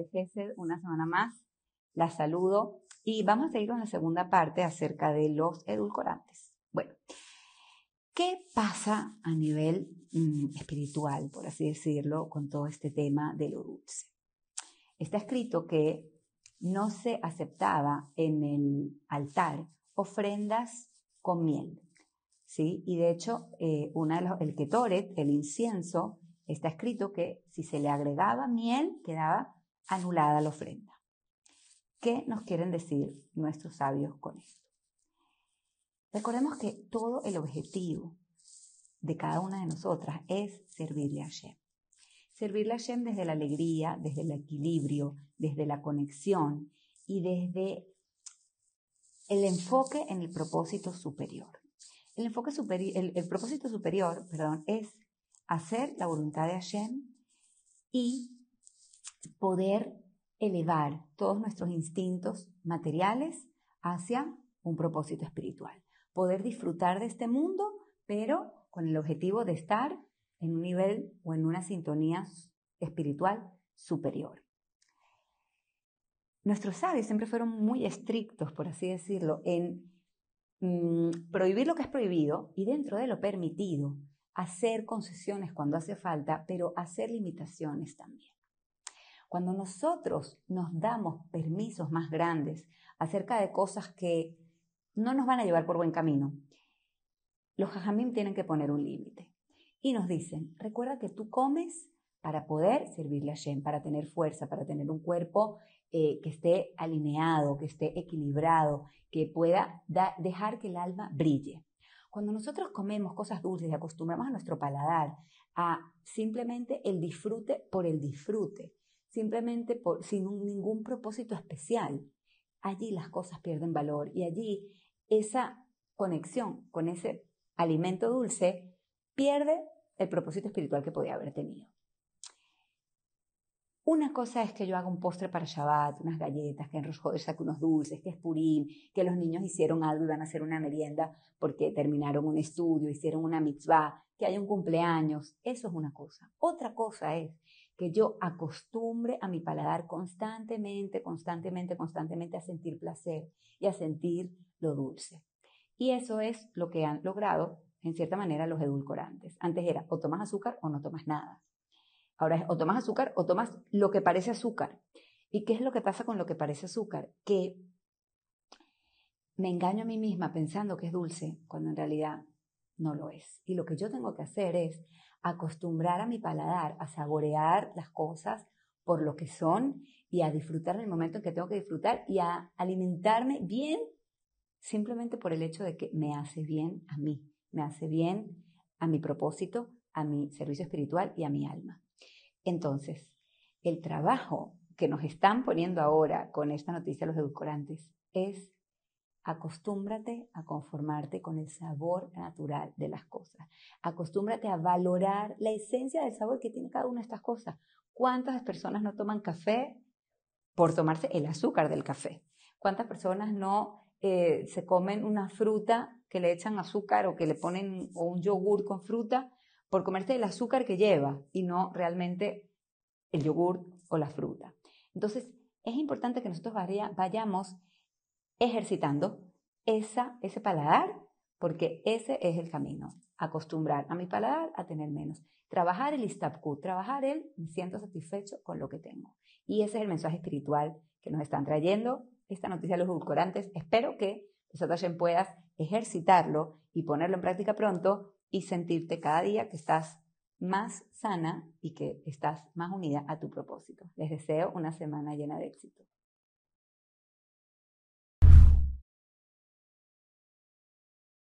Lari Gesed, una semana más. La saludo y vamos a seguir con la segunda parte acerca de los edulcorantes. Bueno, ¿qué pasa a nivel mm, espiritual, por así decirlo, con todo este tema de lo dulce? Está escrito que no se aceptaba en el altar ofrendas con miel. ¿sí? Y de hecho, eh, de el ketoret, el incienso, está escrito que si se le agregaba miel, quedaba anulada la ofrenda. ¿Qué nos quieren decir nuestros sabios con esto? Recordemos que todo el objetivo de cada una de nosotras es servirle a Hashem. Servirle a Hashem desde la alegría, desde el equilibrio, desde la conexión y desde el enfoque en el propósito superior. El, enfoque superior, el, propósito superior perdón, es hacer la voluntad de Hashem y poder elevar todos nuestros instintos materiales hacia un propósito espiritual. Poder disfrutar de este mundo, pero con el objetivo de estar en un nivel o en una sintonía espiritual superior. Nuestros sabios siempre fueron muy estrictos, por así decirlo, en mm, prohibir lo que es prohibido y dentro de lo permitido, hacer concesiones cuando hace falta, pero hacer limitaciones también. Cuando nosotros nos damos permisos más grandes acerca de cosas que no nos van a llevar por buen camino, los jajamim tienen que poner un límite. Y nos dicen, recuerda que tú comes para poder servirle a Shem, para tener fuerza, para tener un cuerpo eh, que esté alineado, que esté equilibrado, que pueda dejar que el alma brille. Cuando nosotros comemos cosas dulces y acostumbramos a nuestro paladar a simplemente el disfrute por el disfrute, simplemente por, sin ningún propósito especial, allí las cosas pierden valor y allí esa conexión con ese alimento dulce pierde el propósito espiritual que podía haber tenido. Una cosa es que yo haga un postre para Shabbat, unas galletas, que en Rosh saque unos dulces, que es Purim, que los niños hicieron algo y van a hacer una merienda porque terminaron un estudio, hicieron una mitzvah, que hay un cumpleaños. Eso es una cosa. Otra cosa es que yo acostumbre a mi paladar constantemente, constantemente, constantemente a sentir placer y a sentir lo dulce. Y eso es lo que han logrado, en cierta manera, los edulcorantes. Antes era o tomas azúcar o no tomas nada. Ahora es o tomas azúcar o tomas lo que parece azúcar. ¿Y qué es lo que pasa con lo que parece azúcar? Que me engaño a mí misma pensando que es dulce cuando en realidad no lo es. Y lo que yo tengo que hacer es acostumbrar a mi paladar a saborear las cosas por lo que son y a disfrutar en el momento en que tengo que disfrutar y a alimentarme bien simplemente por el hecho de que me hace bien a mí, me hace bien a mi propósito, a mi servicio espiritual y a mi alma. Entonces, el trabajo que nos están poniendo ahora con esta noticia los edulcorantes es acostúmbrate a conformarte con el sabor natural de las cosas. Acostúmbrate a valorar la esencia del sabor que tiene cada una de estas cosas. ¿Cuántas personas no toman café por tomarse el azúcar del café? ¿Cuántas personas no eh, se comen una fruta que le echan azúcar o que le ponen un yogur con fruta por comerse el azúcar que lleva y no realmente el yogur o la fruta. Entonces, es importante que nosotros vayamos ejercitando esa, ese paladar, porque ese es el camino. Acostumbrar a mi paladar a tener menos. Trabajar el istapku, trabajar el me siento satisfecho con lo que tengo. Y ese es el mensaje espiritual que nos están trayendo esta noticia de los edulcorantes. Espero que también puedas ejercitarlo y ponerlo en práctica pronto y sentirte cada día que estás más sana y que estás más unida a tu propósito. Les deseo una semana llena de éxito.